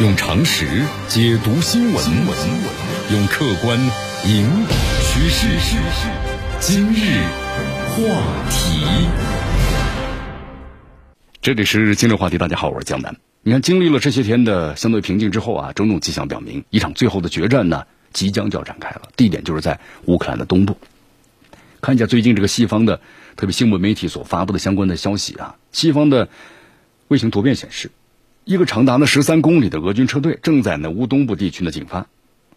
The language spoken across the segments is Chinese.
用常识解读新闻，用客观引导趋势。今日话题，这里是今日话题。大家好，我是江南。你看，经历了这些天的相对平静之后啊，种种迹象表明，一场最后的决战呢，即将就要展开了。地点就是在乌克兰的东部。看一下最近这个西方的特别新闻媒体所发布的相关的消息啊，西方的卫星图片显示。一个长达呢十三公里的俄军车队正在呢乌东部地区呢进发。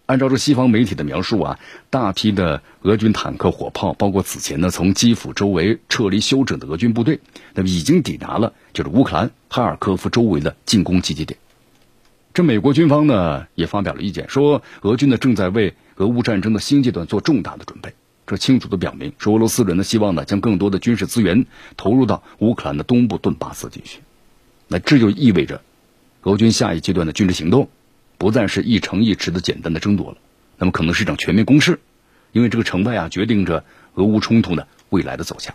按照这西方媒体的描述啊，大批的俄军坦克、火炮，包括此前呢从基辅周围撤离休整的俄军部队，那么已经抵达了就是乌克兰哈尔科夫周围的进攻集结点。这美国军方呢也发表了意见，说俄军呢正在为俄乌战争的新阶段做重大的准备。这清楚的表明，说俄罗斯人呢希望呢将更多的军事资源投入到乌克兰的东部顿巴斯地区。那这就意味着。俄军下一阶段的军事行动，不再是一城一池的简单的争夺了，那么可能是一场全面攻势，因为这个成败啊，决定着俄乌冲突的未来的走向。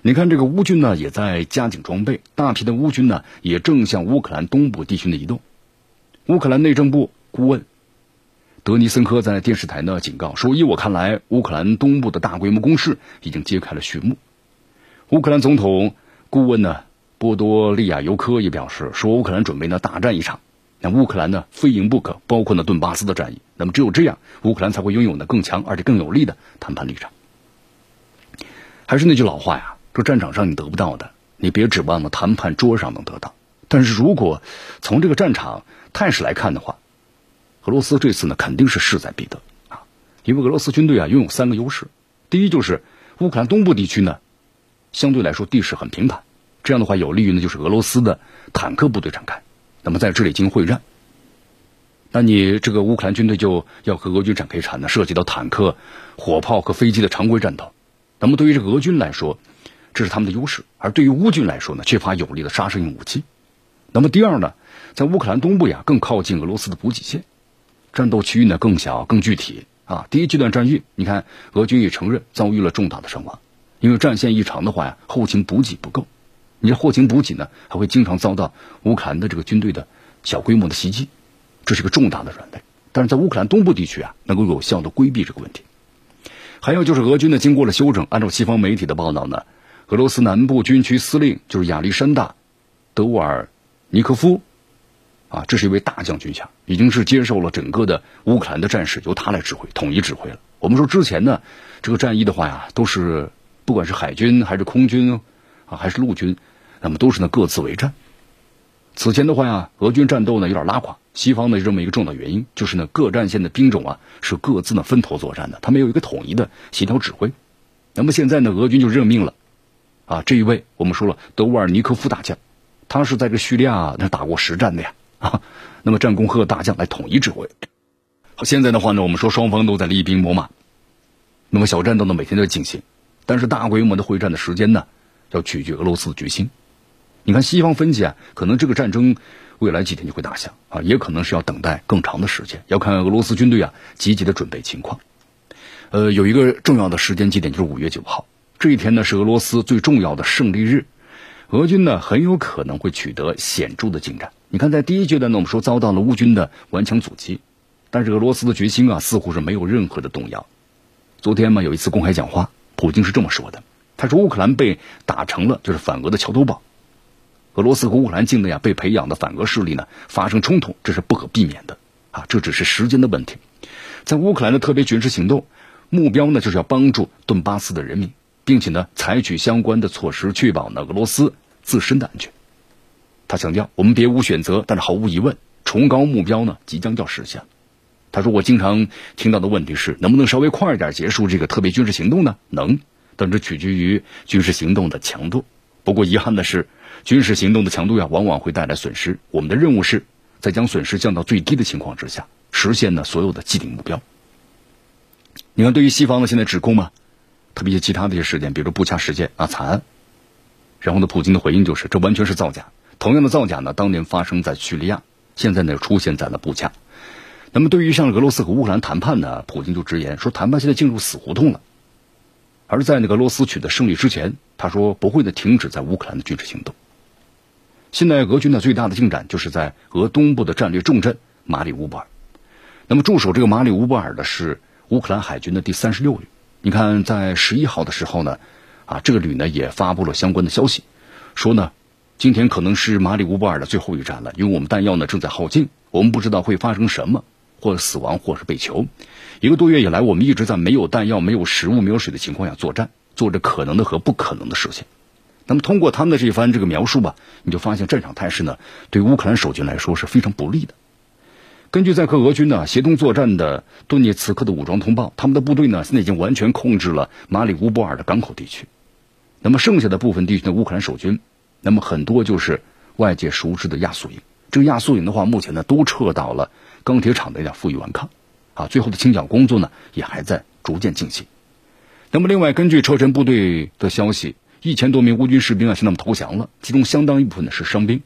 你看，这个乌军呢，也在加紧装备，大批的乌军呢，也正向乌克兰东部地区的移动。乌克兰内政部顾问德尼森科在电视台呢警告说：“依我看来，乌克兰东部的大规模攻势已经揭开了序幕。”乌克兰总统顾问呢？波多利亚尤科也表示说，乌克兰准备呢大战一场，那乌克兰呢非赢不可，包括呢顿巴斯的战役。那么只有这样，乌克兰才会拥有呢更强而且更有力的谈判立场。还是那句老话呀，这战场上你得不到的，你别指望呢谈判桌上能得到。但是如果从这个战场态势来看的话，俄罗斯这次呢肯定是势在必得啊，因为俄罗斯军队啊拥有三个优势，第一就是乌克兰东部地区呢相对来说地势很平坦。这样的话，有利于呢，就是俄罗斯的坦克部队展开。那么在这里进行会战，那你这个乌克兰军队就要和俄军展开一场呢，涉及到坦克、火炮和飞机的常规战斗。那么对于这个俄军来说，这是他们的优势；而对于乌军来说呢，缺乏有力的杀伤性武器。那么第二呢，在乌克兰东部呀，更靠近俄罗斯的补给线，战斗区域呢更小、更具体啊。第一阶段战役，你看俄军也承认遭遇了重大的伤亡，因为战线一长的话呀，后勤补给不够。你这后勤补给呢，还会经常遭到乌克兰的这个军队的小规模的袭击，这是个重大的软肋。但是在乌克兰东部地区啊，能够有效的规避这个问题。还有就是俄军呢，经过了休整，按照西方媒体的报道呢，俄罗斯南部军区司令就是亚历山大·德沃尔尼科夫，啊，这是一位大将军衔，已经是接受了整个的乌克兰的战事，由他来指挥，统一指挥了。我们说之前呢，这个战役的话呀，都是不管是海军还是空军啊，还是陆军。那么都是呢各自为战。此前的话呀，俄军战斗呢有点拉垮。西方呢这么一个重要原因就是呢各战线的兵种啊是各自呢分头作战的，他没有一个统一的协调指挥。那么现在呢俄军就任命了啊这一位我们说了德沃尔尼科夫大将，他是在这叙利亚那打过实战的呀啊，那么战功赫大将来统一指挥。好，现在的话呢我们说双方都在厉兵秣马，那么小战斗呢每天都在进行，但是大规模的会战的时间呢要取决俄罗斯的决心。你看，西方分析啊，可能这个战争未来几天就会打响啊，也可能是要等待更长的时间，要看俄罗斯军队啊积极的准备情况。呃，有一个重要的时间节点就是五月九号这一天呢，是俄罗斯最重要的胜利日，俄军呢很有可能会取得显著的进展。你看，在第一阶段呢，我们说遭到了乌军的顽强阻击，但是俄罗斯的决心啊似乎是没有任何的动摇。昨天嘛，有一次公开讲话，普京是这么说的，他说乌克兰被打成了就是反俄的桥头堡。俄罗斯和乌克兰境内啊被培养的反俄势力呢发生冲突，这是不可避免的啊，这只是时间的问题。在乌克兰的特别军事行动目标呢就是要帮助顿巴斯的人民，并且呢采取相关的措施，确保呢俄罗斯自身的安全。他强调，我们别无选择，但是毫无疑问，崇高目标呢即将要实现。他说，我经常听到的问题是，能不能稍微快一点结束这个特别军事行动呢？能，但这取决于军事行动的强度。不过遗憾的是。军事行动的强度呀，往往会带来损失。我们的任务是在将损失降到最低的情况之下，实现呢所有的既定目标。你看，对于西方的现在指控嘛，特别是其他的一些事件，比如布恰事件啊惨案，然后呢，普京的回应就是这完全是造假。同样的造假呢，当年发生在叙利亚，现在呢出现在了布恰。那么，对于像俄罗斯和乌克兰谈判呢，普京就直言说，谈判现在进入死胡同了。而在那个俄罗斯取得胜利之前，他说不会的停止在乌克兰的军事行动。现在俄军的最大的进展就是在俄东部的战略重镇马里乌波尔。那么驻守这个马里乌波尔的是乌克兰海军的第三十六旅。你看，在十一号的时候呢，啊，这个旅呢也发布了相关的消息，说呢，今天可能是马里乌波尔的最后一战了，因为我们弹药呢正在耗尽，我们不知道会发生什么，或者死亡，或是被囚。一个多月以来，我们一直在没有弹药、没有食物、没有水的情况下作战。做着可能的和不可能的事情，那么通过他们的这一番这个描述吧，你就发现战场态势呢，对乌克兰守军来说是非常不利的。根据在和俄军呢协同作战的顿涅茨克的武装通报，他们的部队呢现在已经完全控制了马里乌波尔的港口地区。那么剩下的部分地区的乌克兰守军，那么很多就是外界熟知的亚速营。这个亚速营的话，目前呢都撤到了钢铁厂的要负隅顽抗，啊，最后的清剿工作呢也还在逐渐进行。那么，另外根据车臣部队的消息，一千多名乌军士兵啊向他们投降了，其中相当一部分呢是伤兵。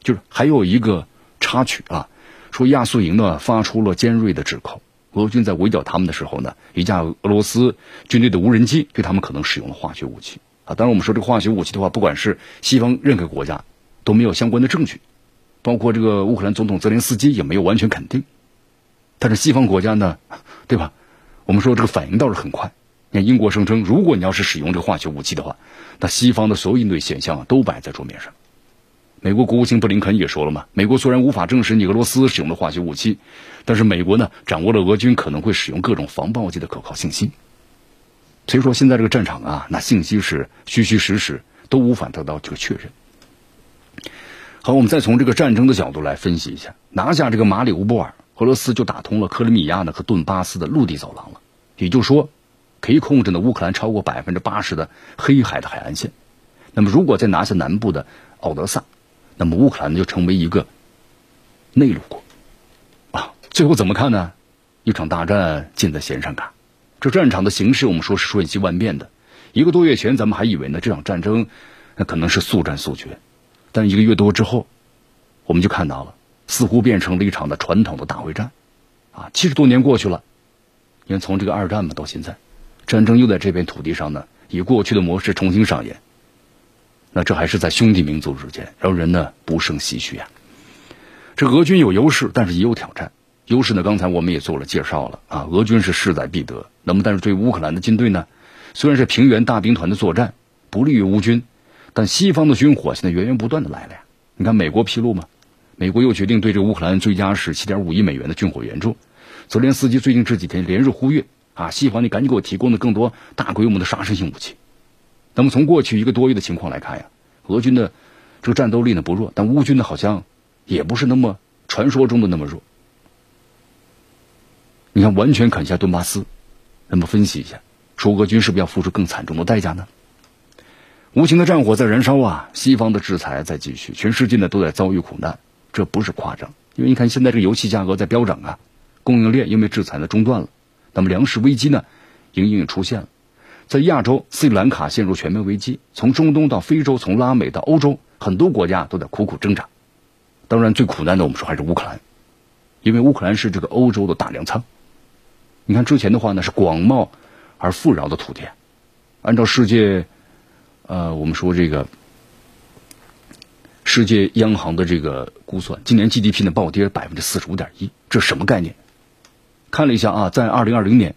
就是还有一个插曲啊，说亚速营呢发出了尖锐的指控，俄军在围剿他们的时候呢，一架俄罗斯军队的无人机对他们可能使用了化学武器啊。当然，我们说这个化学武器的话，不管是西方任何国家都没有相关的证据，包括这个乌克兰总统泽连斯基也没有完全肯定。但是西方国家呢，对吧？我们说这个反应倒是很快。英国声称，如果你要是使用这个化学武器的话，那西方的所有应对选项都摆在桌面上。美国国务卿布林肯也说了嘛，美国虽然无法证实你俄罗斯使用的化学武器，但是美国呢掌握了俄军可能会使用各种防爆剂的可靠信息。所以说现在这个战场啊，那信息是虚虚实实，都无法得到这个确认。好，我们再从这个战争的角度来分析一下，拿下这个马里乌波尔，俄罗斯就打通了克里米亚呢和顿巴斯的陆地走廊了，也就是说。可以控制的乌克兰超过百分之八十的黑海的海岸线，那么如果再拿下南部的奥德萨，那么乌克兰就成为一个内陆国啊。最后怎么看呢？一场大战近在弦上看，这战场的形势我们说是瞬息万变的。一个多月前咱们还以为呢这场战争那可能是速战速决，但一个月多之后，我们就看到了似乎变成了一场的传统的大会战啊。七十多年过去了，因为从这个二战嘛到现在。战争又在这片土地上呢，以过去的模式重新上演。那这还是在兄弟民族之间，让人呢不胜唏嘘啊。这俄军有优势，但是也有挑战。优势呢，刚才我们也做了介绍了啊，俄军是势在必得。那么，但是对乌克兰的军队呢，虽然是平原大兵团的作战不利于乌军，但西方的军火现在源源不断的来了呀。你看，美国披露嘛，美国又决定对这乌克兰追加是七点五亿美元的军火援助。泽连斯基最近这几天连日呼吁。啊，西方，你赶紧给我提供的更多大规模的杀伤性武器。那么从过去一个多月的情况来看呀，俄军的这个战斗力呢不弱，但乌军呢好像也不是那么传说中的那么弱。你看，完全啃下顿巴斯，那么分析一下，说俄军是不是要付出更惨重的代价呢？无情的战火在燃烧啊，西方的制裁在继续，全世界呢都在遭遇苦难，这不是夸张。因为你看，现在这个油气价格在飙涨啊，供应链因为制裁呢中断了。那么粮食危机呢，隐隐出现了，在亚洲，斯里兰卡陷入全面危机；从中东到非洲，从拉美到欧洲，很多国家都在苦苦挣扎。当然，最苦难的我们说还是乌克兰，因为乌克兰是这个欧洲的大粮仓。你看之前的话呢，是广袤而富饶的土地，按照世界，呃，我们说这个世界央行的这个估算，今年 GDP 呢暴跌百分之四十五点一，这什么概念？看了一下啊，在二零二零年，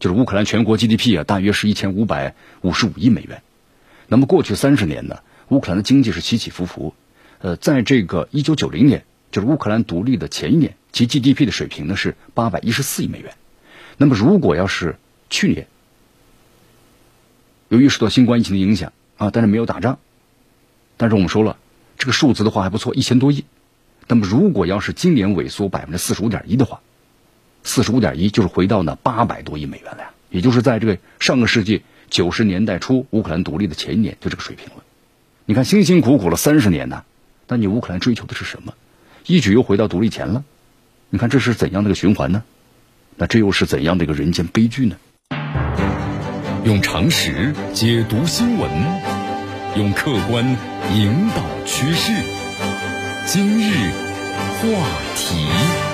就是乌克兰全国 GDP 啊，大约是一千五百五十五亿美元。那么过去三十年呢，乌克兰的经济是起起伏伏。呃，在这个一九九零年，就是乌克兰独立的前一年，其 GDP 的水平呢是八百一十四亿美元。那么如果要是去年，由于受到新冠疫情的影响啊，但是没有打仗，但是我们说了，这个数字的话还不错，一千多亿。那么如果要是今年萎缩百分之四十五点一的话，四十五点一，就是回到那八百多亿美元了呀，也就是在这个上个世纪九十年代初乌克兰独立的前一年就这个水平了。你看辛辛苦苦了三十年呢，那你乌克兰追求的是什么？一举又回到独立前了。你看这是怎样的一个循环呢？那这又是怎样的一个人间悲剧呢？用常识解读新闻，用客观引导趋势。今日话题。